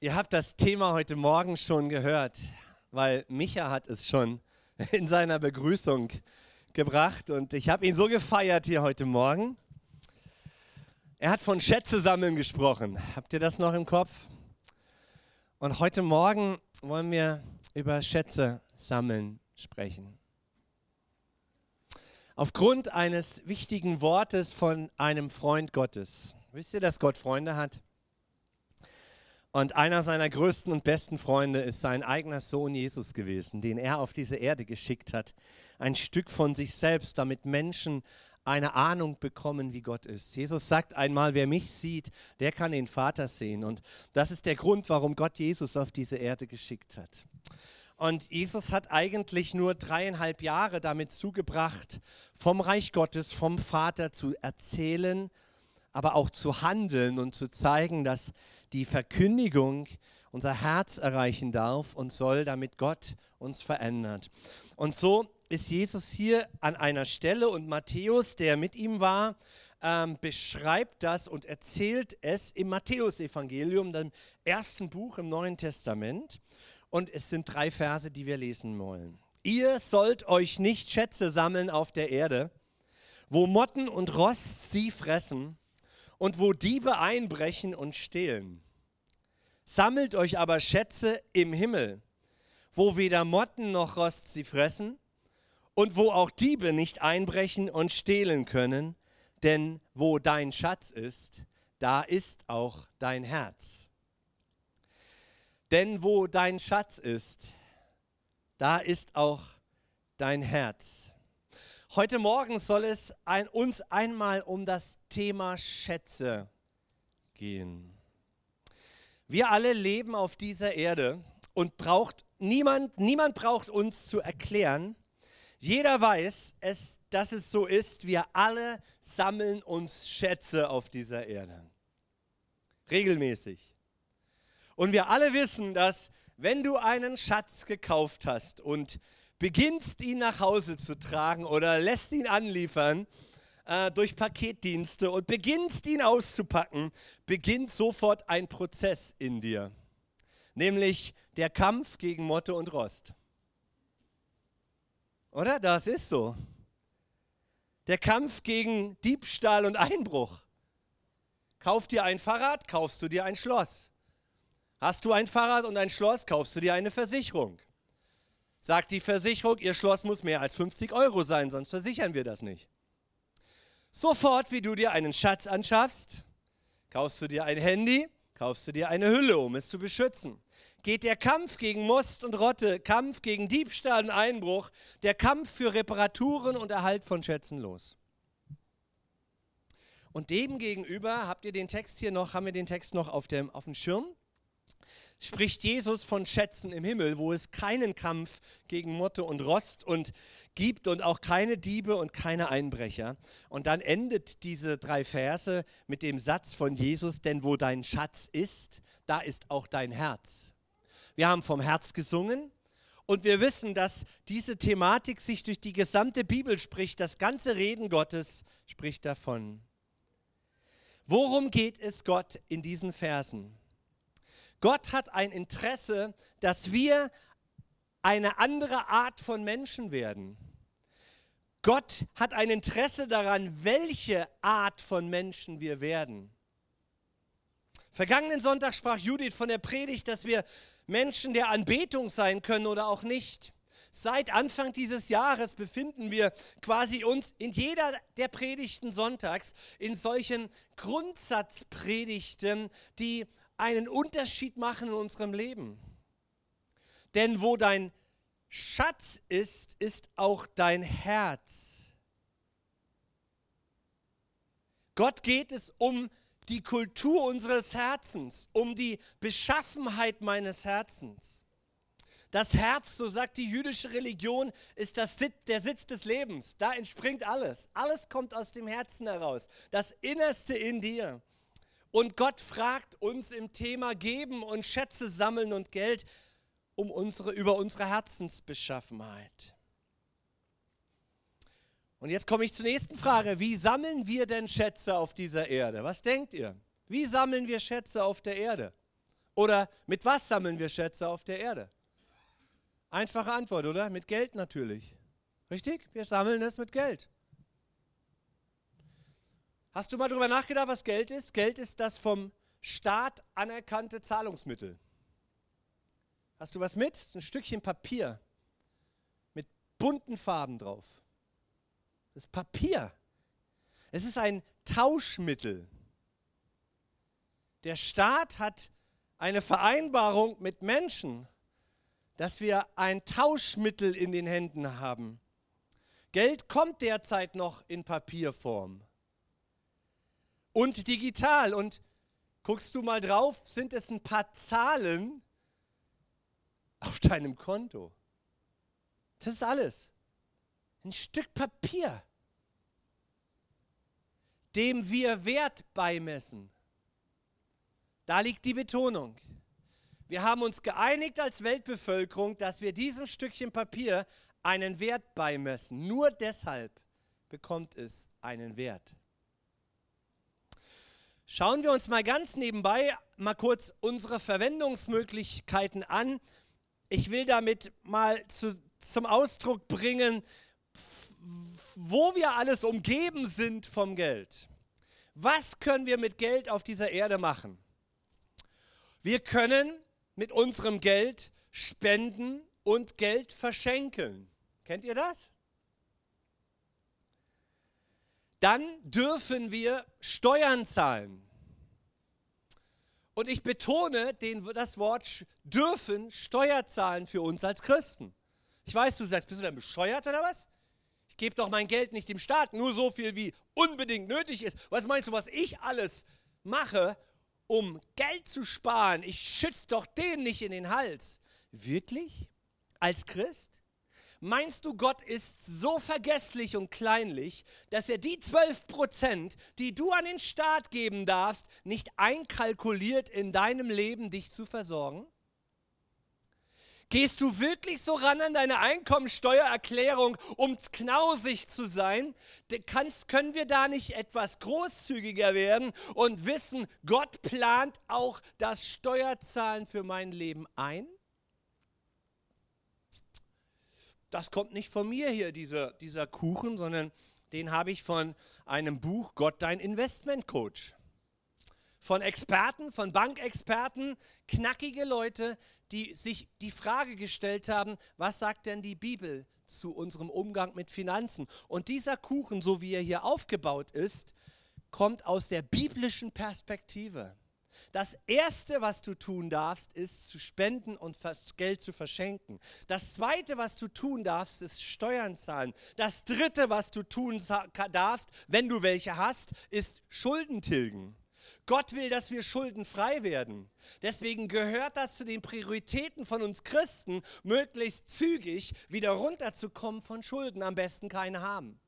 Ihr habt das Thema heute Morgen schon gehört, weil Micha hat es schon in seiner Begrüßung gebracht und ich habe ihn so gefeiert hier heute Morgen. Er hat von Schätze sammeln gesprochen. Habt ihr das noch im Kopf? Und heute Morgen wollen wir über Schätze sammeln sprechen. Aufgrund eines wichtigen Wortes von einem Freund Gottes. Wisst ihr, dass Gott Freunde hat? Und einer seiner größten und besten Freunde ist sein eigener Sohn Jesus gewesen, den er auf diese Erde geschickt hat. Ein Stück von sich selbst, damit Menschen eine Ahnung bekommen, wie Gott ist. Jesus sagt einmal, wer mich sieht, der kann den Vater sehen. Und das ist der Grund, warum Gott Jesus auf diese Erde geschickt hat. Und Jesus hat eigentlich nur dreieinhalb Jahre damit zugebracht, vom Reich Gottes, vom Vater zu erzählen, aber auch zu handeln und zu zeigen, dass die Verkündigung unser Herz erreichen darf und soll, damit Gott uns verändert. Und so ist Jesus hier an einer Stelle und Matthäus, der mit ihm war, ähm, beschreibt das und erzählt es im Matthäusevangelium, dem ersten Buch im Neuen Testament. Und es sind drei Verse, die wir lesen wollen. Ihr sollt euch nicht Schätze sammeln auf der Erde, wo Motten und Rost sie fressen und wo Diebe einbrechen und stehlen. Sammelt euch aber Schätze im Himmel, wo weder Motten noch Rost sie fressen und wo auch Diebe nicht einbrechen und stehlen können, denn wo dein Schatz ist, da ist auch dein Herz. Denn wo dein Schatz ist, da ist auch dein Herz. Heute Morgen soll es ein, uns einmal um das Thema Schätze gehen. Wir alle leben auf dieser Erde und braucht niemand, niemand braucht uns zu erklären. Jeder weiß, es, dass es so ist. Wir alle sammeln uns Schätze auf dieser Erde. Regelmäßig. Und wir alle wissen, dass wenn du einen Schatz gekauft hast und beginnst ihn nach Hause zu tragen oder lässt ihn anliefern äh, durch Paketdienste und beginnst ihn auszupacken, beginnt sofort ein Prozess in dir, nämlich der Kampf gegen Motte und Rost. Oder? Das ist so. Der Kampf gegen Diebstahl und Einbruch. Kauf dir ein Fahrrad, kaufst du dir ein Schloss. Hast du ein Fahrrad und ein Schloss, kaufst du dir eine Versicherung. Sagt die Versicherung, ihr Schloss muss mehr als 50 Euro sein, sonst versichern wir das nicht. Sofort, wie du dir einen Schatz anschaffst, kaufst du dir ein Handy, kaufst du dir eine Hülle, um es zu beschützen. Geht der Kampf gegen Most und Rotte, Kampf gegen Diebstahl und Einbruch, der Kampf für Reparaturen und Erhalt von Schätzen los. Und dem gegenüber habt ihr den Text hier noch, haben wir den Text noch auf dem, auf dem Schirm? Spricht Jesus von Schätzen im Himmel, wo es keinen Kampf gegen Motte und Rost und gibt und auch keine Diebe und keine Einbrecher. Und dann endet diese drei Verse mit dem Satz von Jesus, denn wo dein Schatz ist, da ist auch dein Herz. Wir haben vom Herz gesungen und wir wissen, dass diese Thematik sich durch die gesamte Bibel spricht. Das ganze Reden Gottes spricht davon. Worum geht es Gott in diesen Versen? Gott hat ein Interesse, dass wir eine andere Art von Menschen werden. Gott hat ein Interesse daran, welche Art von Menschen wir werden. Vergangenen Sonntag sprach Judith von der Predigt, dass wir Menschen der Anbetung sein können oder auch nicht. Seit Anfang dieses Jahres befinden wir quasi uns in jeder der Predigten sonntags in solchen Grundsatzpredigten, die einen Unterschied machen in unserem Leben. Denn wo dein Schatz ist, ist auch dein Herz. Gott geht es um die Kultur unseres Herzens, um die Beschaffenheit meines Herzens. Das Herz, so sagt die jüdische Religion, ist das Sitz, der Sitz des Lebens. Da entspringt alles. Alles kommt aus dem Herzen heraus. Das Innerste in dir. Und Gott fragt uns im Thema Geben und Schätze sammeln und Geld um unsere, über unsere Herzensbeschaffenheit. Und jetzt komme ich zur nächsten Frage. Wie sammeln wir denn Schätze auf dieser Erde? Was denkt ihr? Wie sammeln wir Schätze auf der Erde? Oder mit was sammeln wir Schätze auf der Erde? Einfache Antwort, oder? Mit Geld natürlich. Richtig? Wir sammeln es mit Geld. Hast du mal darüber nachgedacht, was Geld ist? Geld ist das vom Staat anerkannte Zahlungsmittel. Hast du was mit? Ein Stückchen Papier mit bunten Farben drauf. Das ist Papier. Es ist ein Tauschmittel. Der Staat hat eine Vereinbarung mit Menschen, dass wir ein Tauschmittel in den Händen haben. Geld kommt derzeit noch in Papierform und digital. Und guckst du mal drauf, sind es ein paar Zahlen auf deinem Konto. Das ist alles. Ein Stück Papier, dem wir Wert beimessen. Da liegt die Betonung. Wir haben uns geeinigt als Weltbevölkerung, dass wir diesem Stückchen Papier einen Wert beimessen. Nur deshalb bekommt es einen Wert. Schauen wir uns mal ganz nebenbei mal kurz unsere Verwendungsmöglichkeiten an. Ich will damit mal zu, zum Ausdruck bringen, wo wir alles umgeben sind vom Geld. Was können wir mit Geld auf dieser Erde machen? Wir können mit unserem Geld spenden und Geld verschenken. Kennt ihr das? Dann dürfen wir Steuern zahlen. Und ich betone den, das Wort dürfen Steuer zahlen für uns als Christen. Ich weiß, du sagst, bist du denn bescheuert oder was? Ich gebe doch mein Geld nicht dem Staat, nur so viel, wie unbedingt nötig ist. Was meinst du, was ich alles mache, um Geld zu sparen. Ich schütze doch den nicht in den Hals. Wirklich? Als Christ? Meinst du, Gott ist so vergesslich und kleinlich, dass er die 12 Prozent, die du an den Staat geben darfst, nicht einkalkuliert in deinem Leben, dich zu versorgen? Gehst du wirklich so ran an deine Einkommensteuererklärung, um knausig zu sein? Kannst, können wir da nicht etwas großzügiger werden und wissen, Gott plant auch das Steuerzahlen für mein Leben ein? Das kommt nicht von mir hier, dieser, dieser Kuchen, sondern den habe ich von einem Buch Gott, dein Investment-Coach von Experten, von Bankexperten, knackige Leute, die sich die Frage gestellt haben, was sagt denn die Bibel zu unserem Umgang mit Finanzen? Und dieser Kuchen, so wie er hier aufgebaut ist, kommt aus der biblischen Perspektive. Das Erste, was du tun darfst, ist zu spenden und Geld zu verschenken. Das Zweite, was du tun darfst, ist Steuern zahlen. Das Dritte, was du tun darfst, wenn du welche hast, ist Schulden tilgen. Gott will, dass wir schuldenfrei werden. Deswegen gehört das zu den Prioritäten von uns Christen, möglichst zügig wieder runterzukommen von Schulden, am besten keine haben.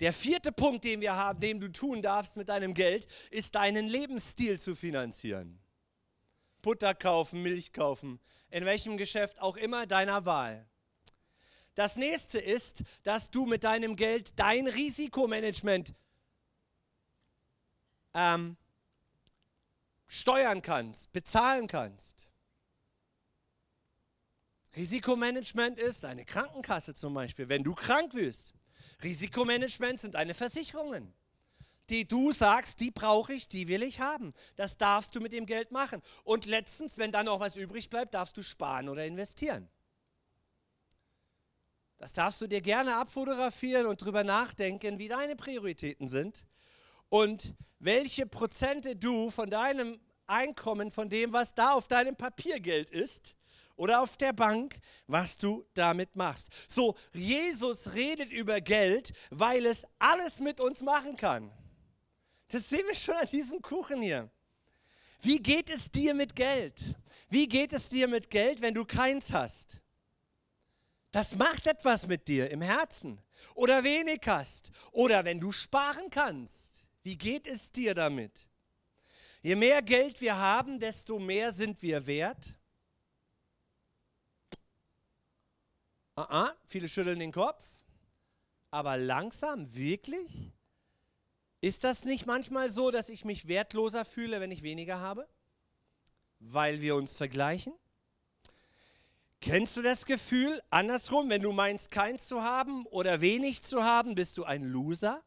Der vierte Punkt, den wir haben, den du tun darfst mit deinem Geld, ist deinen Lebensstil zu finanzieren. Butter kaufen, Milch kaufen, in welchem Geschäft auch immer deiner Wahl. Das nächste ist, dass du mit deinem Geld dein Risikomanagement ähm, steuern kannst, bezahlen kannst. Risikomanagement ist eine Krankenkasse zum Beispiel, wenn du krank wirst. Risikomanagement sind deine Versicherungen, die du sagst, die brauche ich, die will ich haben. Das darfst du mit dem Geld machen. Und letztens, wenn dann auch was übrig bleibt, darfst du sparen oder investieren. Das darfst du dir gerne abfotografieren und drüber nachdenken, wie deine Prioritäten sind und welche Prozente du von deinem Einkommen, von dem, was da auf deinem Papiergeld ist oder auf der Bank, was du damit machst. So, Jesus redet über Geld, weil es alles mit uns machen kann. Das sehen wir schon an diesem Kuchen hier. Wie geht es dir mit Geld? Wie geht es dir mit Geld, wenn du keins hast? Das macht etwas mit dir im Herzen. Oder wenig hast. Oder wenn du sparen kannst. Wie geht es dir damit? Je mehr Geld wir haben, desto mehr sind wir wert. Uh -uh, viele schütteln den Kopf. Aber langsam, wirklich? Ist das nicht manchmal so, dass ich mich wertloser fühle, wenn ich weniger habe? weil wir uns vergleichen? Kennst du das Gefühl, andersrum, wenn du meinst, keins zu haben oder wenig zu haben, bist du ein Loser?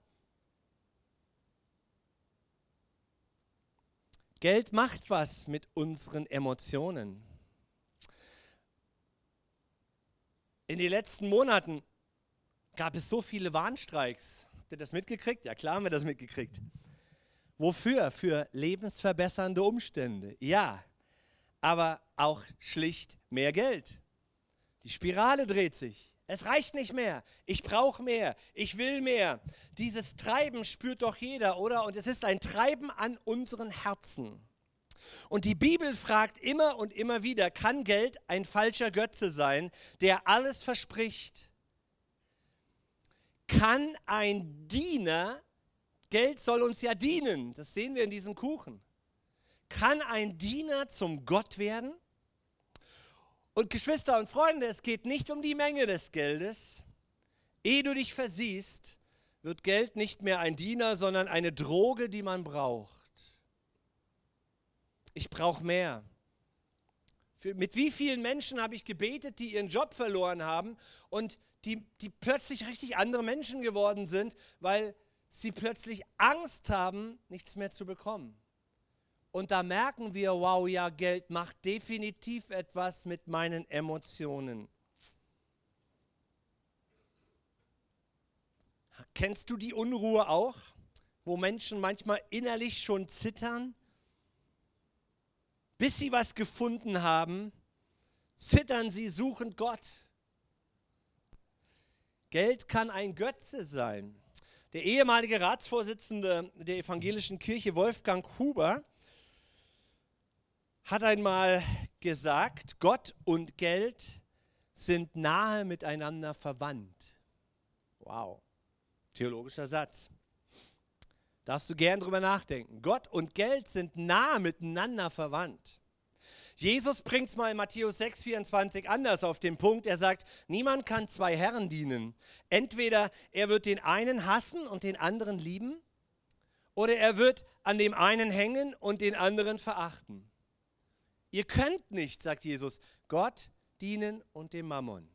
Geld macht was mit unseren Emotionen. In den letzten Monaten gab es so viele Warnstreiks. Habt ihr das mitgekriegt? Ja, klar haben wir das mitgekriegt. Wofür? Für lebensverbessernde Umstände. Ja, aber auch schlicht mehr Geld. Die Spirale dreht sich. Es reicht nicht mehr. Ich brauche mehr. Ich will mehr. Dieses Treiben spürt doch jeder, oder? Und es ist ein Treiben an unseren Herzen. Und die Bibel fragt immer und immer wieder, kann Geld ein falscher Götze sein, der alles verspricht? Kann ein Diener, Geld soll uns ja dienen, das sehen wir in diesem Kuchen, kann ein Diener zum Gott werden? Und Geschwister und Freunde, es geht nicht um die Menge des Geldes. Ehe du dich versiehst, wird Geld nicht mehr ein Diener, sondern eine Droge, die man braucht. Ich brauche mehr. Für, mit wie vielen Menschen habe ich gebetet, die ihren Job verloren haben und die, die plötzlich richtig andere Menschen geworden sind, weil sie plötzlich Angst haben, nichts mehr zu bekommen. Und da merken wir, wow, ja, Geld macht definitiv etwas mit meinen Emotionen. Kennst du die Unruhe auch, wo Menschen manchmal innerlich schon zittern? Bis sie was gefunden haben, zittern sie suchend Gott. Geld kann ein Götze sein. Der ehemalige Ratsvorsitzende der evangelischen Kirche, Wolfgang Huber, hat einmal gesagt, Gott und Geld sind nahe miteinander verwandt. Wow, theologischer Satz. Darfst du gern drüber nachdenken. Gott und Geld sind nahe miteinander verwandt. Jesus bringt es mal in Matthäus 6, 24 anders auf den Punkt. Er sagt, niemand kann zwei Herren dienen. Entweder er wird den einen hassen und den anderen lieben, oder er wird an dem einen hängen und den anderen verachten. Ihr könnt nicht, sagt Jesus, Gott dienen und dem Mammon.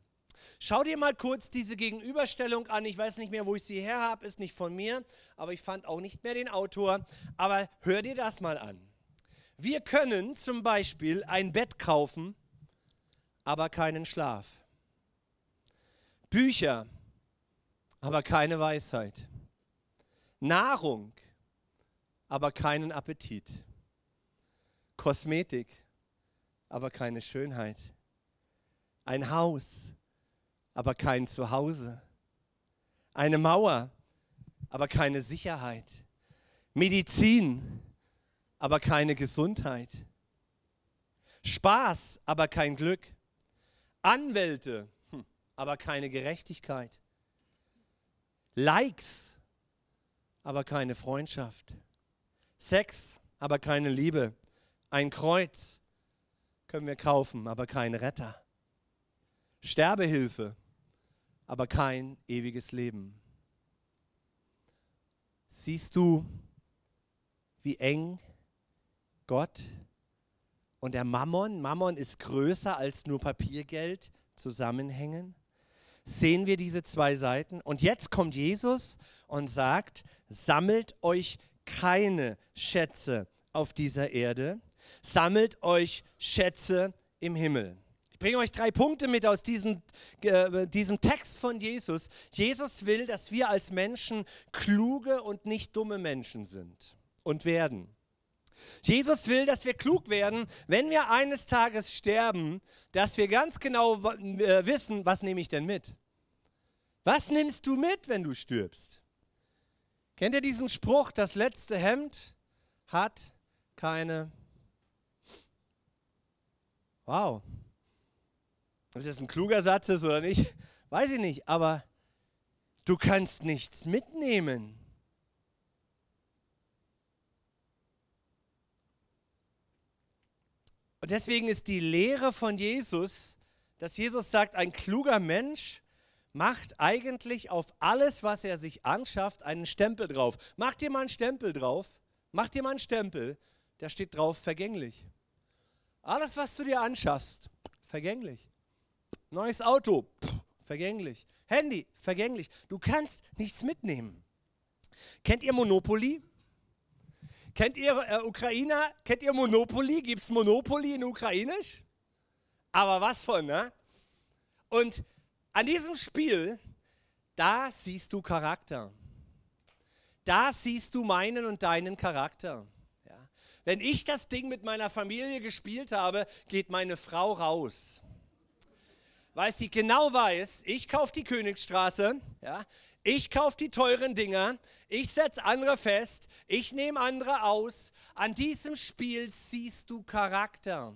Schau dir mal kurz diese Gegenüberstellung an. Ich weiß nicht mehr, wo ich sie her habe, ist nicht von mir, aber ich fand auch nicht mehr den Autor. Aber hör dir das mal an. Wir können zum Beispiel ein Bett kaufen, aber keinen Schlaf. Bücher, aber keine Weisheit. Nahrung, aber keinen Appetit. Kosmetik, aber keine Schönheit. Ein Haus, aber kein Zuhause. Eine Mauer, aber keine Sicherheit. Medizin, aber keine Gesundheit. Spaß, aber kein Glück. Anwälte, hm, aber keine Gerechtigkeit. Likes, aber keine Freundschaft. Sex, aber keine Liebe. Ein Kreuz, können wir kaufen, aber kein Retter. Sterbehilfe, aber kein ewiges Leben. Siehst du, wie eng Gott und der Mammon, Mammon ist größer als nur Papiergeld, zusammenhängen? Sehen wir diese zwei Seiten? Und jetzt kommt Jesus und sagt, sammelt euch keine Schätze auf dieser Erde, sammelt euch Schätze im Himmel. Ich bringe euch drei Punkte mit aus diesem, äh, diesem Text von Jesus. Jesus will, dass wir als Menschen kluge und nicht dumme Menschen sind und werden. Jesus will, dass wir klug werden, wenn wir eines Tages sterben, dass wir ganz genau äh, wissen, was nehme ich denn mit? Was nimmst du mit, wenn du stirbst? Kennt ihr diesen Spruch, das letzte Hemd hat keine Wow. Ob das ein kluger Satz ist oder nicht, weiß ich nicht, aber du kannst nichts mitnehmen. Und deswegen ist die Lehre von Jesus, dass Jesus sagt, ein kluger Mensch macht eigentlich auf alles, was er sich anschafft, einen Stempel drauf. Mach dir mal einen Stempel drauf, mach dir mal einen Stempel, da steht drauf vergänglich. Alles, was du dir anschaffst, vergänglich. Neues Auto, vergänglich. Handy, vergänglich. Du kannst nichts mitnehmen. Kennt ihr Monopoly? Kennt ihr äh, Ukrainer? Kennt ihr Monopoly? Gibt es Monopoly in Ukrainisch? Aber was von, ne? Und an diesem Spiel, da siehst du Charakter. Da siehst du meinen und deinen Charakter. Ja. Wenn ich das Ding mit meiner Familie gespielt habe, geht meine Frau raus. Weil sie genau weiß, ich kaufe die Königsstraße, ja, ich kaufe die teuren Dinger, ich setze andere fest, ich nehme andere aus. An diesem Spiel siehst du Charakter.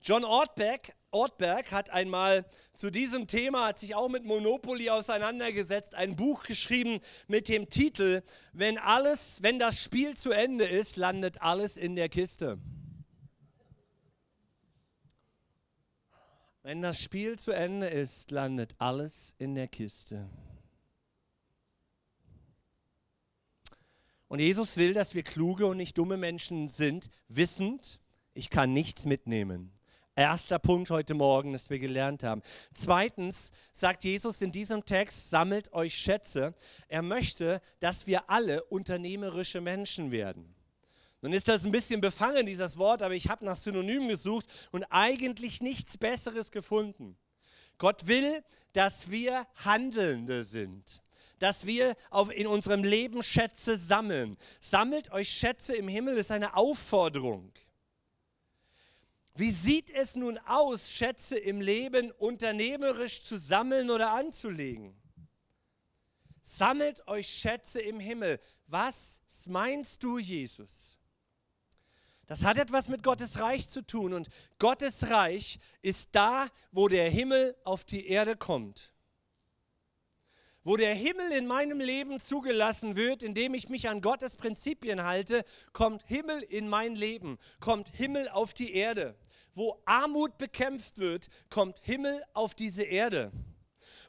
John Ortberg, Ortberg hat einmal zu diesem Thema, hat sich auch mit Monopoly auseinandergesetzt, ein Buch geschrieben mit dem Titel, wenn alles, wenn das Spiel zu Ende ist, landet alles in der Kiste. Wenn das Spiel zu Ende ist, landet alles in der Kiste. Und Jesus will, dass wir kluge und nicht dumme Menschen sind, wissend, ich kann nichts mitnehmen. Erster Punkt heute Morgen, das wir gelernt haben. Zweitens sagt Jesus in diesem Text, sammelt euch Schätze. Er möchte, dass wir alle unternehmerische Menschen werden. Nun ist das ein bisschen befangen, dieses Wort, aber ich habe nach Synonymen gesucht und eigentlich nichts Besseres gefunden. Gott will, dass wir Handelnde sind, dass wir auf, in unserem Leben Schätze sammeln. Sammelt euch Schätze im Himmel ist eine Aufforderung. Wie sieht es nun aus, Schätze im Leben unternehmerisch zu sammeln oder anzulegen? Sammelt euch Schätze im Himmel. Was meinst du, Jesus? Das hat etwas mit Gottes Reich zu tun und Gottes Reich ist da, wo der Himmel auf die Erde kommt. Wo der Himmel in meinem Leben zugelassen wird, indem ich mich an Gottes Prinzipien halte, kommt Himmel in mein Leben, kommt Himmel auf die Erde. Wo Armut bekämpft wird, kommt Himmel auf diese Erde.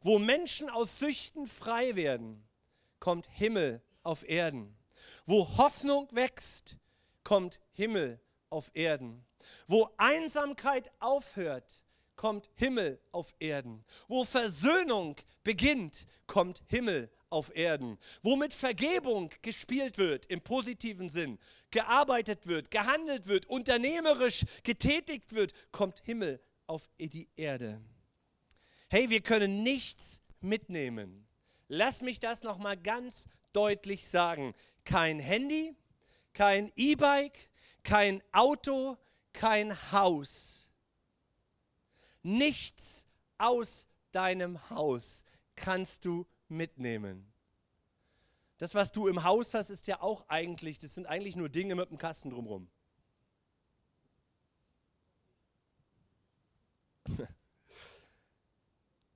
Wo Menschen aus Süchten frei werden, kommt Himmel auf Erden. Wo Hoffnung wächst, kommt Himmel auf Erden. Wo Einsamkeit aufhört, kommt Himmel auf Erden. Wo Versöhnung beginnt, kommt Himmel auf Erden. Wo mit Vergebung gespielt wird, im positiven Sinn, gearbeitet wird, gehandelt wird, unternehmerisch getätigt wird, kommt Himmel auf die Erde. Hey, wir können nichts mitnehmen. Lass mich das nochmal ganz deutlich sagen. Kein Handy, kein E-Bike, kein Auto, kein Haus. Nichts aus deinem Haus kannst du mitnehmen. Das, was du im Haus hast, ist ja auch eigentlich, das sind eigentlich nur Dinge mit einem Kasten drumherum.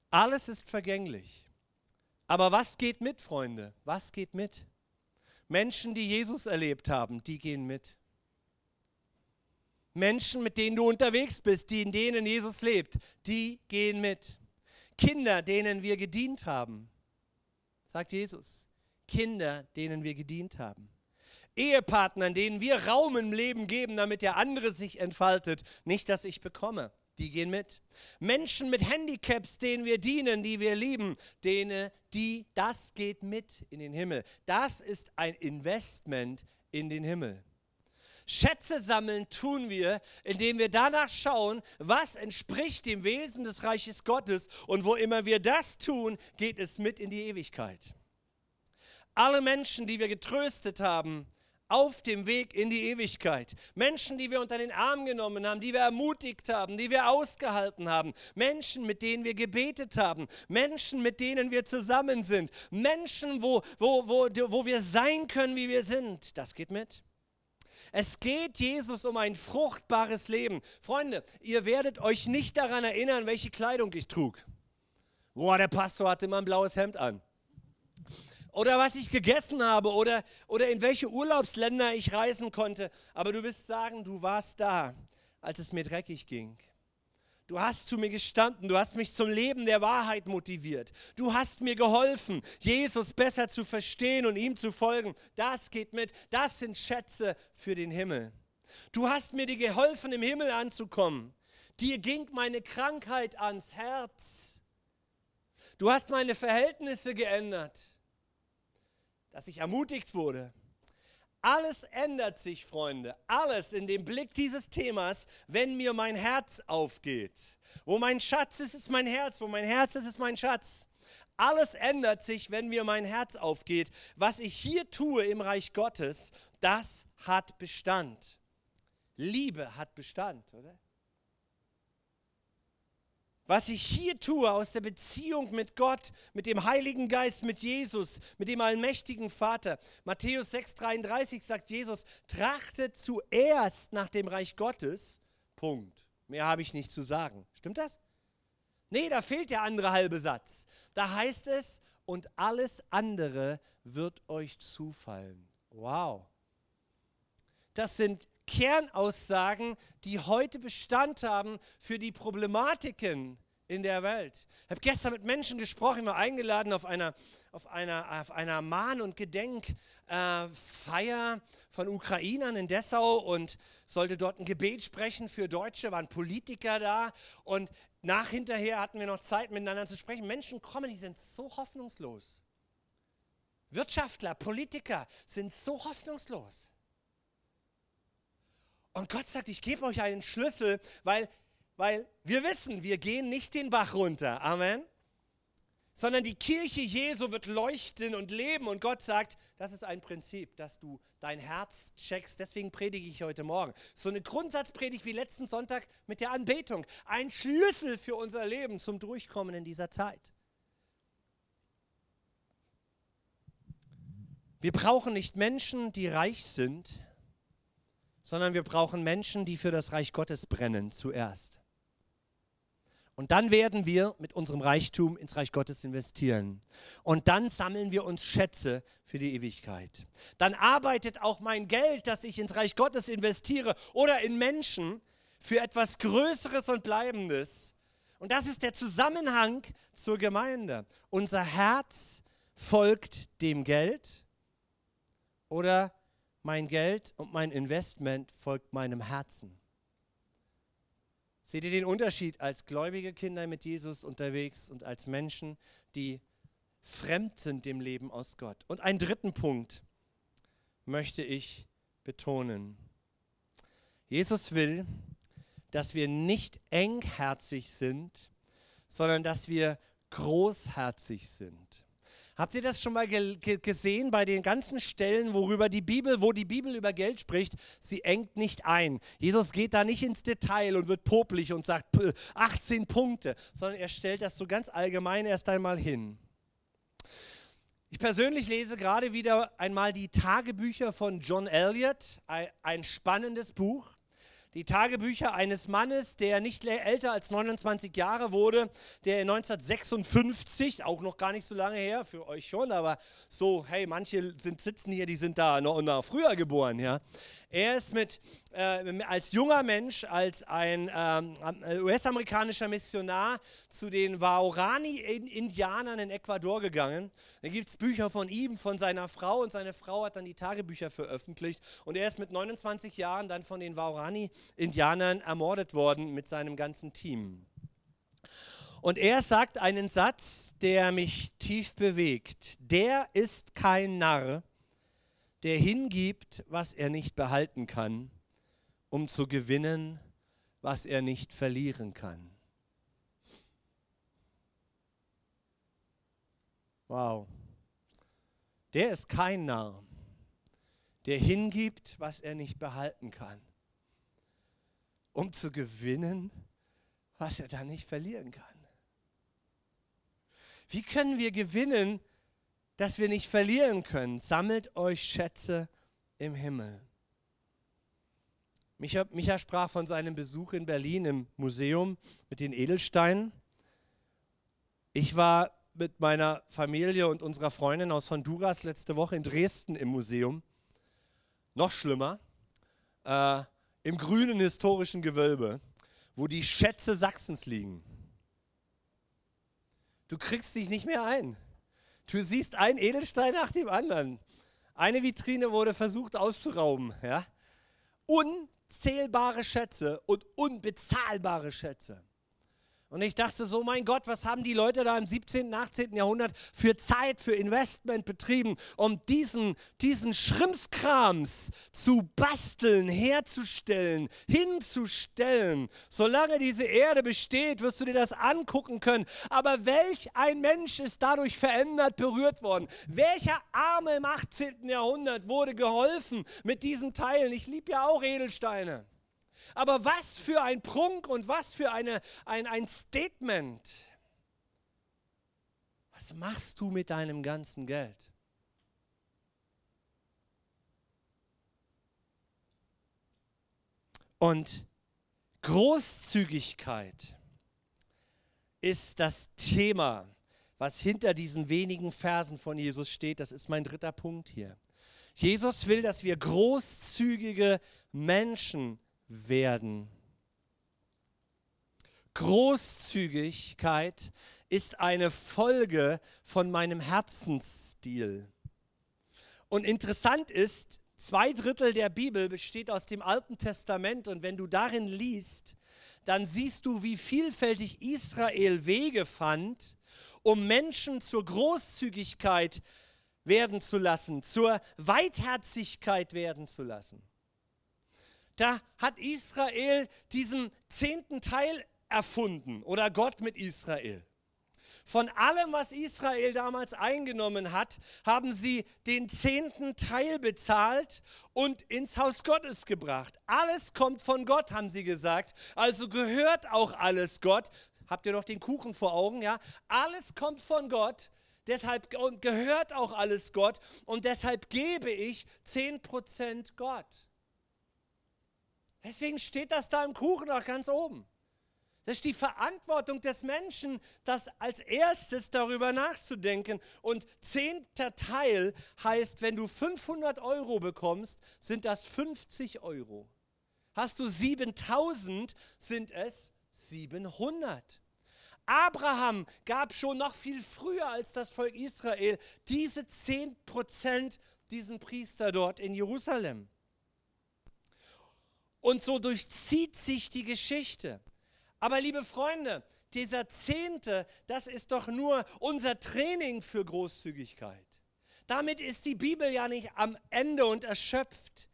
Alles ist vergänglich. Aber was geht mit, Freunde? Was geht mit? Menschen, die Jesus erlebt haben, die gehen mit. Menschen, mit denen du unterwegs bist, die in denen Jesus lebt, die gehen mit. Kinder, denen wir gedient haben, sagt Jesus. Kinder, denen wir gedient haben. Ehepartnern, denen wir Raum im Leben geben, damit der andere sich entfaltet, nicht dass ich bekomme die gehen mit. Menschen mit Handicaps, denen wir dienen, die wir lieben, denen, die, das geht mit in den Himmel. Das ist ein Investment in den Himmel. Schätze sammeln tun wir, indem wir danach schauen, was entspricht dem Wesen des Reiches Gottes. Und wo immer wir das tun, geht es mit in die Ewigkeit. Alle Menschen, die wir getröstet haben, auf dem Weg in die Ewigkeit. Menschen, die wir unter den Arm genommen haben, die wir ermutigt haben, die wir ausgehalten haben. Menschen, mit denen wir gebetet haben. Menschen, mit denen wir zusammen sind. Menschen, wo, wo, wo, wo wir sein können, wie wir sind. Das geht mit. Es geht Jesus um ein fruchtbares Leben. Freunde, ihr werdet euch nicht daran erinnern, welche Kleidung ich trug. Boah, der Pastor hatte immer ein blaues Hemd an oder was ich gegessen habe oder, oder in welche Urlaubsländer ich reisen konnte. Aber du wirst sagen, du warst da, als es mir dreckig ging. Du hast zu mir gestanden, du hast mich zum Leben der Wahrheit motiviert. Du hast mir geholfen, Jesus besser zu verstehen und ihm zu folgen. Das geht mit, das sind Schätze für den Himmel. Du hast mir dir geholfen, im Himmel anzukommen. Dir ging meine Krankheit ans Herz. Du hast meine Verhältnisse geändert, dass ich ermutigt wurde. Alles ändert sich, Freunde. Alles in dem Blick dieses Themas, wenn mir mein Herz aufgeht. Wo mein Schatz ist, ist mein Herz. Wo mein Herz ist, ist mein Schatz. Alles ändert sich, wenn mir mein Herz aufgeht. Was ich hier tue im Reich Gottes, das hat Bestand. Liebe hat Bestand, oder? Was ich hier tue aus der Beziehung mit Gott, mit dem Heiligen Geist, mit Jesus, mit dem allmächtigen Vater. Matthäus 6,33 sagt Jesus, trachtet zuerst nach dem Reich Gottes. Punkt. Mehr habe ich nicht zu sagen. Stimmt das? Nee, da fehlt der andere halbe Satz. Da heißt es, und alles andere wird euch zufallen. Wow. Das sind Kernaussagen, die heute Bestand haben für die Problematiken in der Welt. Ich habe gestern mit Menschen gesprochen, ich war eingeladen auf einer, auf einer, auf einer Mahn- und Gedenkfeier äh, von Ukrainern in Dessau und sollte dort ein Gebet sprechen für Deutsche, waren Politiker da und nach hinterher hatten wir noch Zeit miteinander zu sprechen. Menschen kommen, die sind so hoffnungslos. Wirtschaftler, Politiker sind so hoffnungslos. Und Gott sagt, ich gebe euch einen Schlüssel, weil, weil wir wissen, wir gehen nicht den Bach runter. Amen. Sondern die Kirche Jesu wird leuchten und leben. Und Gott sagt, das ist ein Prinzip, dass du dein Herz checkst. Deswegen predige ich heute Morgen. So eine Grundsatzpredigt wie letzten Sonntag mit der Anbetung. Ein Schlüssel für unser Leben zum Durchkommen in dieser Zeit. Wir brauchen nicht Menschen, die reich sind, sondern wir brauchen Menschen, die für das Reich Gottes brennen zuerst. Und dann werden wir mit unserem Reichtum ins Reich Gottes investieren. Und dann sammeln wir uns Schätze für die Ewigkeit. Dann arbeitet auch mein Geld, das ich ins Reich Gottes investiere oder in Menschen für etwas Größeres und Bleibendes. Und das ist der Zusammenhang zur Gemeinde. Unser Herz folgt dem Geld oder mein Geld und mein Investment folgt meinem Herzen. Seht ihr den Unterschied als gläubige Kinder mit Jesus unterwegs und als Menschen, die fremd sind dem Leben aus Gott? Und einen dritten Punkt möchte ich betonen. Jesus will, dass wir nicht engherzig sind, sondern dass wir großherzig sind. Habt ihr das schon mal ge gesehen bei den ganzen Stellen, worüber die Bibel, wo die Bibel über Geld spricht? Sie engt nicht ein. Jesus geht da nicht ins Detail und wird popelig und sagt 18 Punkte, sondern er stellt das so ganz allgemein erst einmal hin. Ich persönlich lese gerade wieder einmal die Tagebücher von John Elliott, ein spannendes Buch die Tagebücher eines Mannes, der nicht älter als 29 Jahre wurde, der 1956, auch noch gar nicht so lange her, für euch schon, aber so, hey, manche sind, sitzen hier, die sind da noch, noch früher geboren, ja. Er ist mit, äh, als junger Mensch, als ein ähm, US-amerikanischer Missionar zu den Waorani-Indianern in Ecuador gegangen. Da gibt es Bücher von ihm, von seiner Frau und seine Frau hat dann die Tagebücher veröffentlicht. Und er ist mit 29 Jahren dann von den Waorani-Indianern ermordet worden mit seinem ganzen Team. Und er sagt einen Satz, der mich tief bewegt. Der ist kein Narr, der hingibt, was er nicht behalten kann, um zu gewinnen, was er nicht verlieren kann. Wow. Der ist kein Narr, der hingibt, was er nicht behalten kann, um zu gewinnen, was er dann nicht verlieren kann. Wie können wir gewinnen, dass wir nicht verlieren können. Sammelt euch Schätze im Himmel. Micha, Micha sprach von seinem Besuch in Berlin im Museum mit den Edelsteinen. Ich war mit meiner Familie und unserer Freundin aus Honduras letzte Woche in Dresden im Museum. Noch schlimmer, äh, im grünen historischen Gewölbe, wo die Schätze Sachsens liegen. Du kriegst dich nicht mehr ein. Du siehst einen Edelstein nach dem anderen. Eine Vitrine wurde versucht auszurauben. Ja? unzählbare Schätze und unbezahlbare Schätze. Und ich dachte so, mein Gott, was haben die Leute da im 17., 18. Jahrhundert für Zeit, für Investment betrieben, um diesen, diesen Schrimpskrams zu basteln, herzustellen, hinzustellen. Solange diese Erde besteht, wirst du dir das angucken können. Aber welch ein Mensch ist dadurch verändert, berührt worden? Welcher Arme im 18. Jahrhundert wurde geholfen mit diesen Teilen? Ich liebe ja auch Edelsteine. Aber was für ein Prunk und was für eine, ein, ein Statement. Was machst du mit deinem ganzen Geld? Und Großzügigkeit ist das Thema, was hinter diesen wenigen Versen von Jesus steht. Das ist mein dritter Punkt hier. Jesus will, dass wir großzügige Menschen werden. Großzügigkeit ist eine Folge von meinem Herzensstil. Und interessant ist, zwei Drittel der Bibel besteht aus dem Alten Testament und wenn du darin liest, dann siehst du, wie vielfältig Israel Wege fand, um Menschen zur Großzügigkeit werden zu lassen, zur Weitherzigkeit werden zu lassen da hat Israel diesen zehnten Teil erfunden oder Gott mit Israel. Von allem, was Israel damals eingenommen hat, haben sie den zehnten Teil bezahlt und ins Haus Gottes gebracht. Alles kommt von Gott, haben sie gesagt. Also gehört auch alles Gott. Habt ihr noch den Kuchen vor Augen? Ja, alles kommt von Gott. Deshalb gehört auch alles Gott und deshalb gebe ich 10% Gott. Deswegen steht das da im Kuchen auch ganz oben. Das ist die Verantwortung des Menschen, das als erstes darüber nachzudenken. Und zehnter Teil heißt, wenn du 500 Euro bekommst, sind das 50 Euro. Hast du 7000, sind es 700. Abraham gab schon noch viel früher als das Volk Israel diese 10% diesen Priester dort in Jerusalem. Und so durchzieht sich die Geschichte. Aber liebe Freunde, dieser Zehnte, das ist doch nur unser Training für Großzügigkeit. Damit ist die Bibel ja nicht am Ende und erschöpft.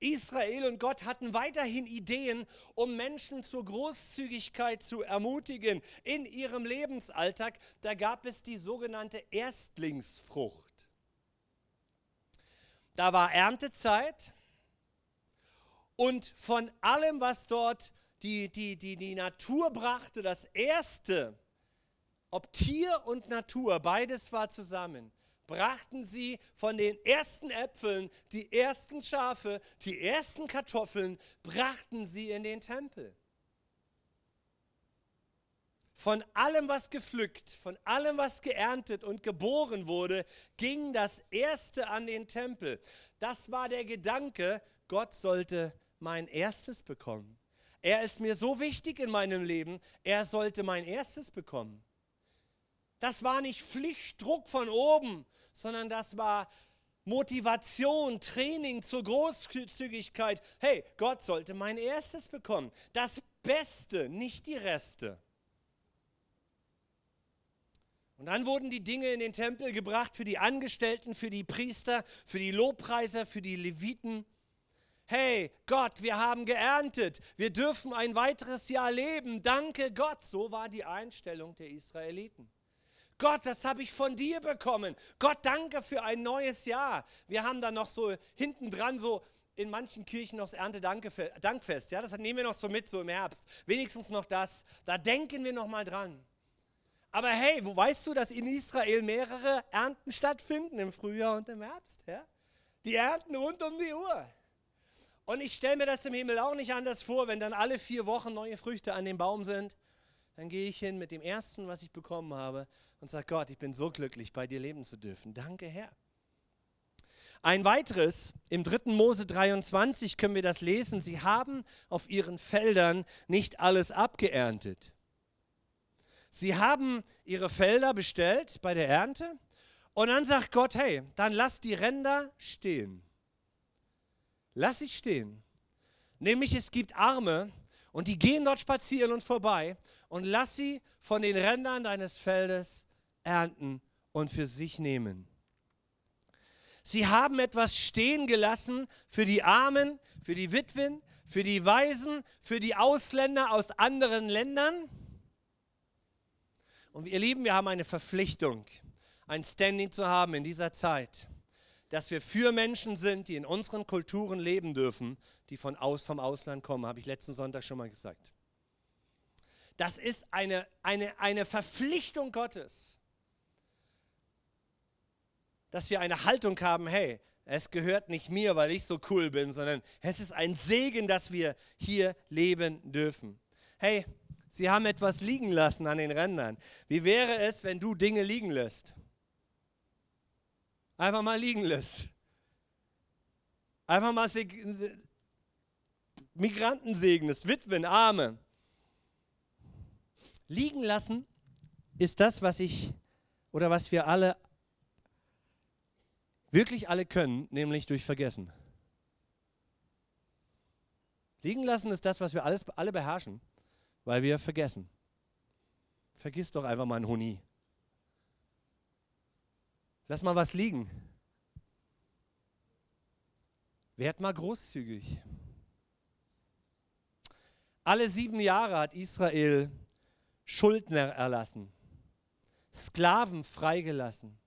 Israel und Gott hatten weiterhin Ideen, um Menschen zur Großzügigkeit zu ermutigen in ihrem Lebensalltag. Da gab es die sogenannte Erstlingsfrucht. Da war Erntezeit und von allem, was dort die, die, die, die Natur brachte, das Erste, ob Tier und Natur, beides war zusammen, brachten sie von den ersten Äpfeln, die ersten Schafe, die ersten Kartoffeln, brachten sie in den Tempel. Von allem, was gepflückt, von allem, was geerntet und geboren wurde, ging das Erste an den Tempel. Das war der Gedanke, Gott sollte mein erstes bekommen. Er ist mir so wichtig in meinem Leben, er sollte mein erstes bekommen. Das war nicht Pflichtdruck von oben, sondern das war Motivation, Training zur Großzügigkeit. Hey, Gott sollte mein erstes bekommen. Das Beste, nicht die Reste. Und dann wurden die Dinge in den Tempel gebracht für die Angestellten, für die Priester, für die Lobpreiser, für die Leviten hey Gott, wir haben geerntet, wir dürfen ein weiteres Jahr leben, danke Gott. So war die Einstellung der Israeliten. Gott, das habe ich von dir bekommen. Gott, danke für ein neues Jahr. Wir haben dann noch so hinten dran so in manchen Kirchen noch das Erntedankfest. Ja, das nehmen wir noch so mit, so im Herbst. Wenigstens noch das. Da denken wir noch mal dran. Aber hey, wo weißt du, dass in Israel mehrere Ernten stattfinden im Frühjahr und im Herbst? Ja? Die Ernten rund um die Uhr. Und ich stelle mir das im Himmel auch nicht anders vor, wenn dann alle vier Wochen neue Früchte an dem Baum sind. Dann gehe ich hin mit dem ersten, was ich bekommen habe und sage, Gott, ich bin so glücklich, bei dir leben zu dürfen. Danke, Herr. Ein weiteres, im 3. Mose 23 können wir das lesen, sie haben auf ihren Feldern nicht alles abgeerntet. Sie haben ihre Felder bestellt bei der Ernte und dann sagt Gott, hey, dann lass die Ränder stehen. Lass sie stehen. Nämlich es gibt Arme und die gehen dort spazieren und vorbei und lass sie von den Rändern deines Feldes ernten und für sich nehmen. Sie haben etwas stehen gelassen für die Armen, für die Witwen, für die Waisen, für die Ausländer aus anderen Ländern. Und ihr Lieben, wir haben eine Verpflichtung, ein Standing zu haben in dieser Zeit, dass wir für Menschen sind, die in unseren Kulturen leben dürfen, die von aus, vom Ausland kommen, habe ich letzten Sonntag schon mal gesagt. Das ist eine, eine, eine Verpflichtung Gottes, dass wir eine Haltung haben, hey, es gehört nicht mir, weil ich so cool bin, sondern es ist ein Segen, dass wir hier leben dürfen. Hey, Sie haben etwas liegen lassen an den Rändern. Wie wäre es, wenn du Dinge liegen lässt? Einfach mal liegen lässt. Einfach mal Migranten segnest, Witwen, Arme. Liegen lassen ist das, was ich oder was wir alle wirklich alle können, nämlich durch Vergessen. Liegen lassen ist das, was wir alles, alle beherrschen, weil wir vergessen. Vergiss doch einfach mal einen Huni. Lass mal was liegen. Werd mal großzügig. Alle sieben Jahre hat Israel Schuldner erlassen, Sklaven freigelassen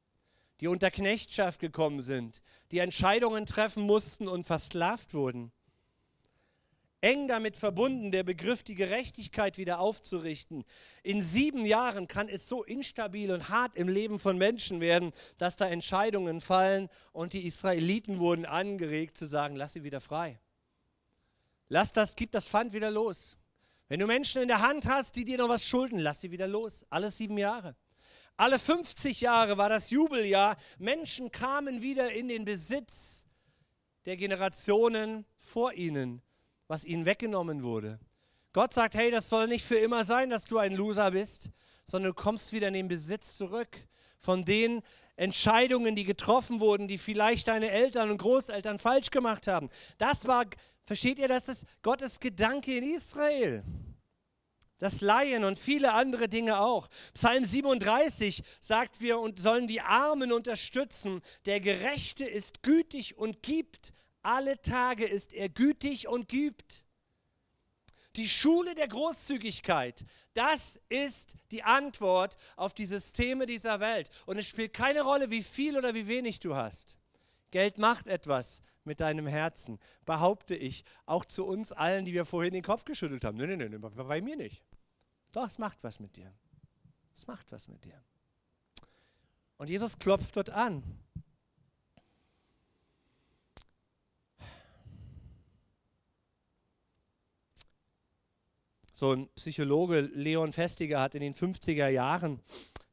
die unter Knechtschaft gekommen sind, die Entscheidungen treffen mussten und versklavt wurden. Eng damit verbunden, der Begriff, die Gerechtigkeit wieder aufzurichten. In sieben Jahren kann es so instabil und hart im Leben von Menschen werden, dass da Entscheidungen fallen und die Israeliten wurden angeregt zu sagen, lass sie wieder frei. Lass das, gib das Pfand wieder los. Wenn du Menschen in der Hand hast, die dir noch was schulden, lass sie wieder los. Alle sieben Jahre. Alle 50 Jahre war das Jubeljahr. Menschen kamen wieder in den Besitz der Generationen vor ihnen, was ihnen weggenommen wurde. Gott sagt, hey, das soll nicht für immer sein, dass du ein Loser bist, sondern du kommst wieder in den Besitz zurück von den Entscheidungen, die getroffen wurden, die vielleicht deine Eltern und Großeltern falsch gemacht haben. Das war, versteht ihr, das ist Gottes Gedanke in Israel das Laien und viele andere Dinge auch. Psalm 37 sagt wir sollen die Armen unterstützen. Der Gerechte ist gütig und gibt. Alle Tage ist er gütig und gibt. Die Schule der Großzügigkeit, das ist die Antwort auf die Systeme dieser Welt. Und es spielt keine Rolle, wie viel oder wie wenig du hast. Geld macht etwas mit deinem Herzen, behaupte ich, auch zu uns allen, die wir vorhin den Kopf geschüttelt haben. Nein, nein, nein, bei mir nicht. Doch, es macht was mit dir. Es macht was mit dir. Und Jesus klopft dort an. So ein Psychologe, Leon Festiger, hat in den 50er Jahren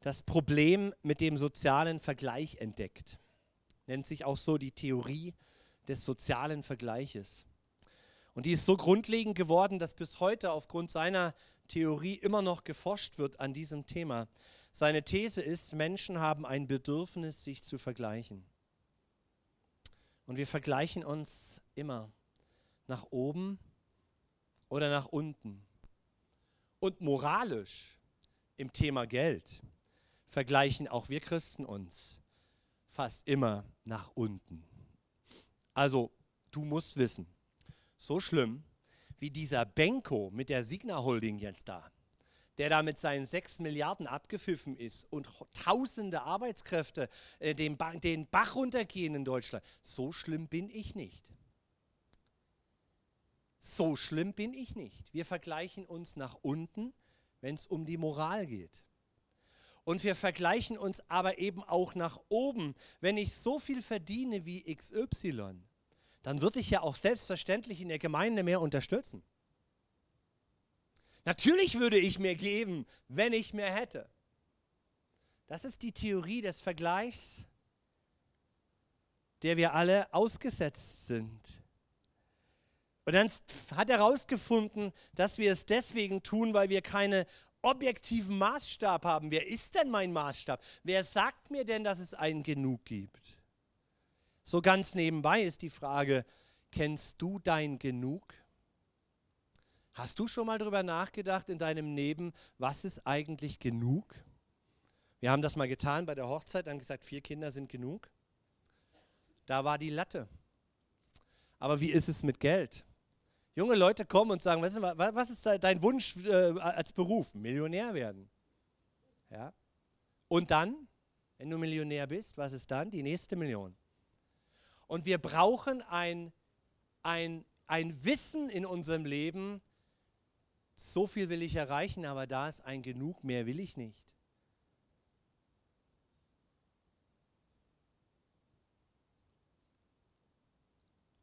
das Problem mit dem sozialen Vergleich entdeckt. Nennt sich auch so die Theorie des sozialen Vergleiches. Und die ist so grundlegend geworden, dass bis heute aufgrund seiner Theorie immer noch geforscht wird an diesem Thema. Seine These ist, Menschen haben ein Bedürfnis, sich zu vergleichen. Und wir vergleichen uns immer nach oben oder nach unten. Und moralisch im Thema Geld vergleichen auch wir Christen uns fast immer nach unten. Also, du musst wissen, so schlimm wie dieser Benko mit der Signa Holding jetzt da, der da mit seinen 6 Milliarden abgepfiffen ist und tausende Arbeitskräfte äh, den, ba den Bach runtergehen in Deutschland. So schlimm bin ich nicht. So schlimm bin ich nicht. Wir vergleichen uns nach unten, wenn es um die Moral geht. Und wir vergleichen uns aber eben auch nach oben. Wenn ich so viel verdiene wie XY, dann würde ich ja auch selbstverständlich in der Gemeinde mehr unterstützen. Natürlich würde ich mir geben, wenn ich mehr hätte. Das ist die Theorie des Vergleichs, der wir alle ausgesetzt sind. Und dann hat er herausgefunden, dass wir es deswegen tun, weil wir keine objektiven Maßstab haben. Wer ist denn mein Maßstab? Wer sagt mir denn, dass es einen genug gibt? So ganz nebenbei ist die Frage, kennst du dein Genug? Hast du schon mal darüber nachgedacht in deinem Leben, was ist eigentlich genug? Wir haben das mal getan bei der Hochzeit, haben gesagt, vier Kinder sind genug. Da war die Latte. Aber wie ist es mit Geld? Junge Leute kommen und sagen, was ist dein Wunsch äh, als Beruf? Millionär werden. Ja? Und dann, wenn du Millionär bist, was ist dann? Die nächste Million. Und wir brauchen ein, ein, ein Wissen in unserem Leben, so viel will ich erreichen, aber da ist ein Genug, mehr will ich nicht.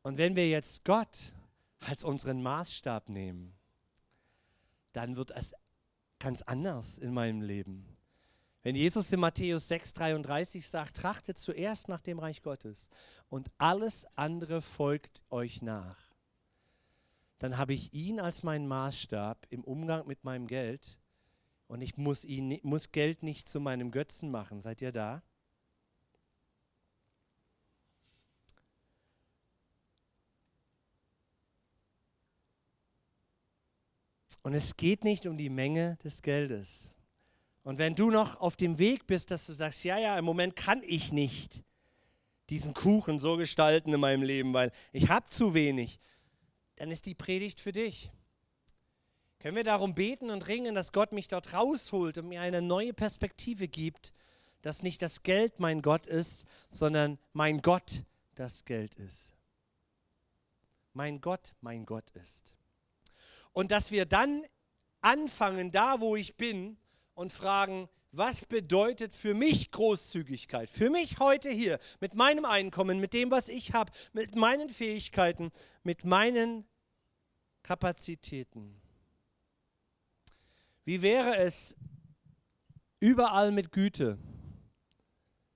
Und wenn wir jetzt Gott als unseren Maßstab nehmen, dann wird es ganz anders in meinem Leben. Wenn Jesus in Matthäus 6,33 sagt, trachtet zuerst nach dem Reich Gottes und alles andere folgt euch nach, dann habe ich ihn als meinen Maßstab im Umgang mit meinem Geld und ich muss, ihn, muss Geld nicht zu meinem Götzen machen. Seid ihr da? Und es geht nicht um die Menge des Geldes. Und wenn du noch auf dem Weg bist, dass du sagst, ja, ja, im Moment kann ich nicht diesen Kuchen so gestalten in meinem Leben, weil ich habe zu wenig, dann ist die Predigt für dich. Können wir darum beten und ringen, dass Gott mich dort rausholt und mir eine neue Perspektive gibt, dass nicht das Geld mein Gott ist, sondern mein Gott das Geld ist. Mein Gott mein Gott ist. Und dass wir dann anfangen, da wo ich bin, und fragen, was bedeutet für mich Großzügigkeit? Für mich heute hier, mit meinem Einkommen, mit dem, was ich habe, mit meinen Fähigkeiten, mit meinen Kapazitäten. Wie wäre es, überall mit Güte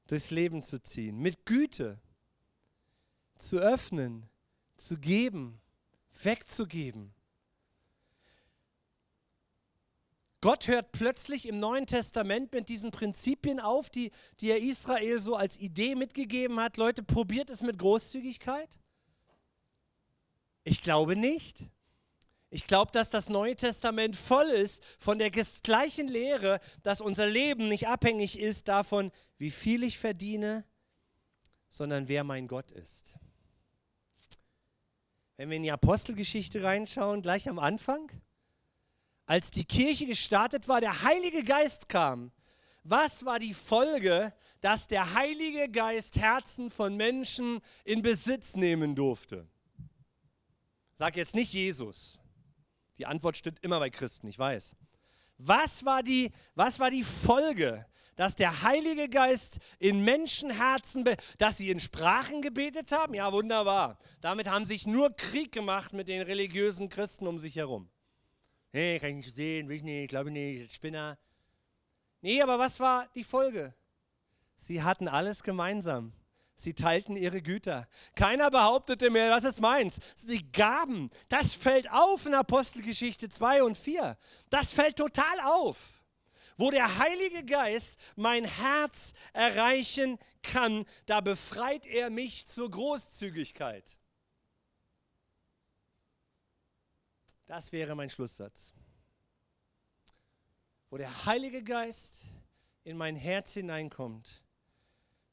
durchs Leben zu ziehen, mit Güte zu öffnen, zu geben, wegzugeben? Gott hört plötzlich im Neuen Testament mit diesen Prinzipien auf, die, die er Israel so als Idee mitgegeben hat. Leute, probiert es mit Großzügigkeit? Ich glaube nicht. Ich glaube, dass das Neue Testament voll ist von der gleichen Lehre, dass unser Leben nicht abhängig ist davon, wie viel ich verdiene, sondern wer mein Gott ist. Wenn wir in die Apostelgeschichte reinschauen, gleich am Anfang, als die Kirche gestartet war, der Heilige Geist kam. Was war die Folge, dass der Heilige Geist Herzen von Menschen in Besitz nehmen durfte? Sag jetzt nicht Jesus. Die Antwort stimmt immer bei Christen, ich weiß. Was war die, was war die Folge, dass der Heilige Geist in Menschenherzen, dass sie in Sprachen gebetet haben? Ja, wunderbar. Damit haben sich nur Krieg gemacht mit den religiösen Christen um sich herum. Hey, kann ich nicht sehen, will ich nicht, glaube ich nicht, Spinner. Nee, aber was war die Folge? Sie hatten alles gemeinsam. Sie teilten ihre Güter. Keiner behauptete mehr, das ist meins. Sie gaben. Das fällt auf in Apostelgeschichte 2 und 4. Das fällt total auf. Wo der Heilige Geist mein Herz erreichen kann, da befreit er mich zur Großzügigkeit. Das wäre mein Schlusssatz. Wo der Heilige Geist in mein Herz hineinkommt,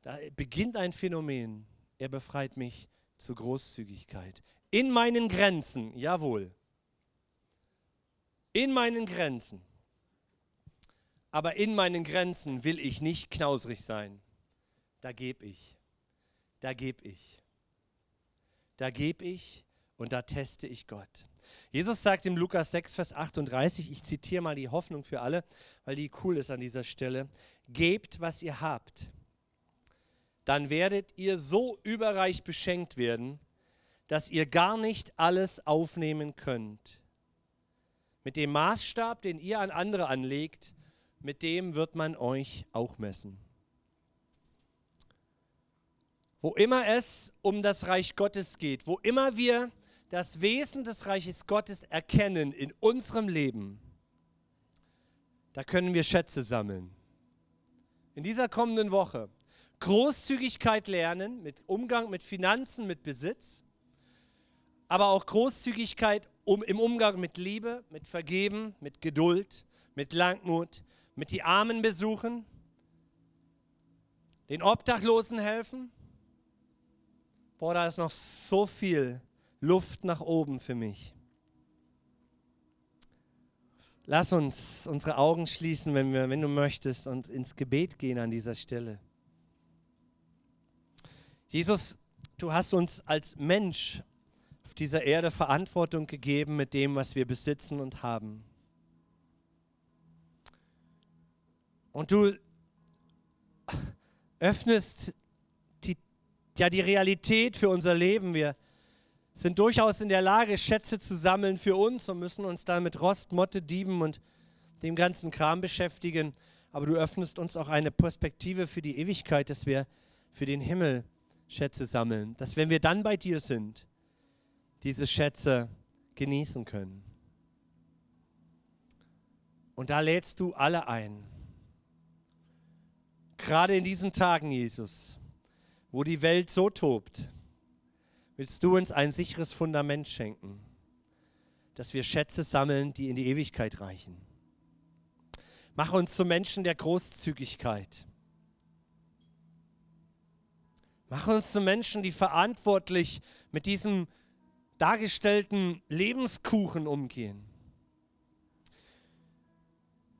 da beginnt ein Phänomen. Er befreit mich zur Großzügigkeit. In meinen Grenzen, jawohl. In meinen Grenzen. Aber in meinen Grenzen will ich nicht knausrig sein. Da gebe ich. Da gebe ich. Da gebe ich und da teste ich Gott. Jesus sagt im Lukas 6, Vers 38, ich zitiere mal die Hoffnung für alle, weil die cool ist an dieser Stelle, gebt, was ihr habt, dann werdet ihr so überreich beschenkt werden, dass ihr gar nicht alles aufnehmen könnt. Mit dem Maßstab, den ihr an andere anlegt, mit dem wird man euch auch messen. Wo immer es um das Reich Gottes geht, wo immer wir das Wesen des Reiches Gottes erkennen in unserem Leben, da können wir Schätze sammeln. In dieser kommenden Woche Großzügigkeit lernen, mit Umgang mit Finanzen, mit Besitz, aber auch Großzügigkeit um, im Umgang mit Liebe, mit Vergeben, mit Geduld, mit Langmut, mit die Armen besuchen, den Obdachlosen helfen. Boah, da ist noch so viel Luft nach oben für mich. Lass uns unsere Augen schließen, wenn, wir, wenn du möchtest, und ins Gebet gehen an dieser Stelle. Jesus, du hast uns als Mensch auf dieser Erde Verantwortung gegeben mit dem, was wir besitzen und haben. Und du öffnest die, ja, die Realität für unser Leben. Wir sind durchaus in der Lage, Schätze zu sammeln für uns und müssen uns dann mit Rost, Motte, Dieben und dem ganzen Kram beschäftigen. Aber du öffnest uns auch eine Perspektive für die Ewigkeit, dass wir für den Himmel Schätze sammeln. Dass wenn wir dann bei dir sind, diese Schätze genießen können. Und da lädst du alle ein Gerade in diesen Tagen, Jesus, wo die Welt so tobt, willst du uns ein sicheres Fundament schenken, dass wir Schätze sammeln, die in die Ewigkeit reichen. Mach uns zu Menschen der Großzügigkeit. Mach uns zu Menschen, die verantwortlich mit diesem dargestellten Lebenskuchen umgehen.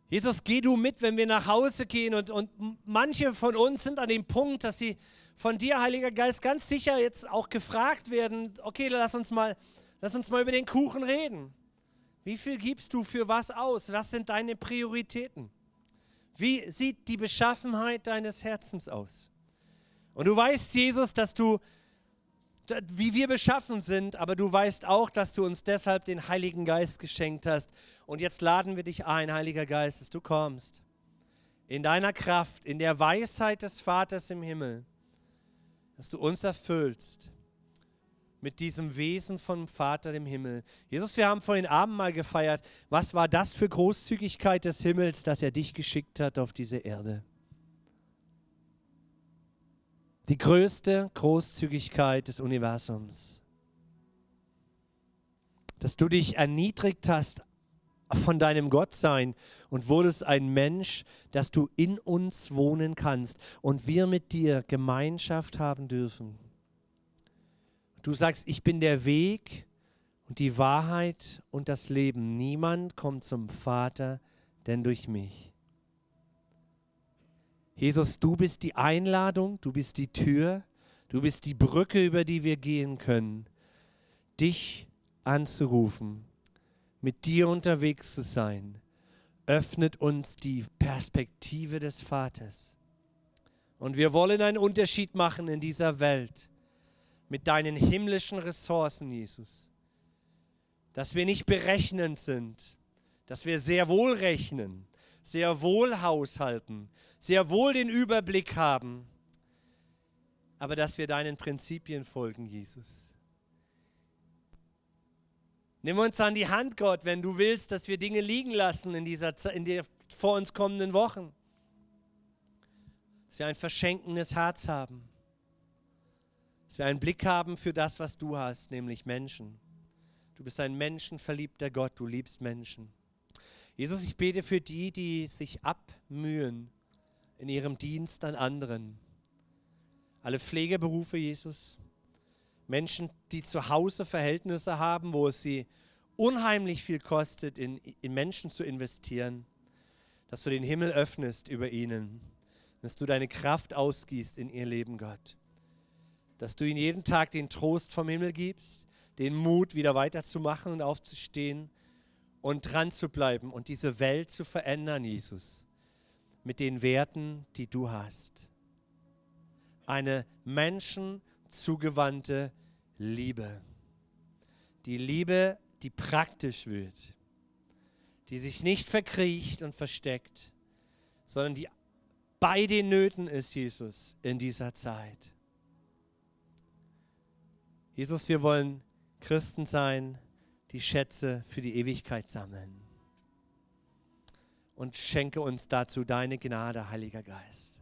Jesus, geh du mit, wenn wir nach Hause gehen. Und, und manche von uns sind an dem Punkt, dass sie von dir, Heiliger Geist, ganz sicher jetzt auch gefragt werden, okay, lass uns mal, lass uns mal über den Kuchen reden. Wie viel gibst du für was aus? Was sind deine Prioritäten? Wie sieht die Beschaffenheit deines Herzens aus? Und du weißt, Jesus, dass du wie wir beschaffen sind, aber du weißt auch, dass du uns deshalb den Heiligen Geist geschenkt hast. Und jetzt laden wir dich ein, Heiliger Geist, dass du kommst. In deiner Kraft, in der Weisheit des Vaters im Himmel, dass du uns erfüllst mit diesem Wesen vom Vater im Himmel. Jesus, wir haben vorhin Abend mal gefeiert. Was war das für Großzügigkeit des Himmels, dass er dich geschickt hat auf diese Erde? Die größte Großzügigkeit des Universums. Dass du dich erniedrigt hast von deinem Gottsein und wurdest ein Mensch, dass du in uns wohnen kannst und wir mit dir Gemeinschaft haben dürfen. Du sagst, ich bin der Weg und die Wahrheit und das Leben. Niemand kommt zum Vater, denn durch mich. Jesus, du bist die Einladung, du bist die Tür, du bist die Brücke, über die wir gehen können, dich anzurufen, mit dir unterwegs zu sein, öffnet uns die Perspektive des Vaters. Und wir wollen einen Unterschied machen in dieser Welt mit deinen himmlischen Ressourcen, Jesus. Dass wir nicht berechnend sind, dass wir sehr wohl rechnen, sehr wohl haushalten, sehr wohl den Überblick haben, aber dass wir deinen Prinzipien folgen, Jesus. Nimm uns an die Hand, Gott, wenn du willst, dass wir Dinge liegen lassen in, dieser, in den vor uns kommenden Wochen. Dass wir ein verschenkendes Herz haben. Dass wir einen Blick haben für das, was du hast, nämlich Menschen. Du bist ein menschenverliebter Gott, du liebst Menschen. Jesus, ich bete für die, die sich abmühen, in ihrem Dienst an anderen. Alle Pflegeberufe, Jesus. Menschen, die zu Hause Verhältnisse haben, wo es sie unheimlich viel kostet, in, in Menschen zu investieren. Dass du den Himmel öffnest über ihnen. Dass du deine Kraft ausgießt in ihr Leben, Gott. Dass du ihnen jeden Tag den Trost vom Himmel gibst, den Mut, wieder weiterzumachen und aufzustehen und dran zu bleiben und diese Welt zu verändern, Jesus mit den Werten, die du hast. Eine menschenzugewandte Liebe. Die Liebe, die praktisch wird, die sich nicht verkriecht und versteckt, sondern die bei den Nöten ist, Jesus, in dieser Zeit. Jesus, wir wollen Christen sein, die Schätze für die Ewigkeit sammeln und schenke uns dazu deine Gnade, Heiliger Geist.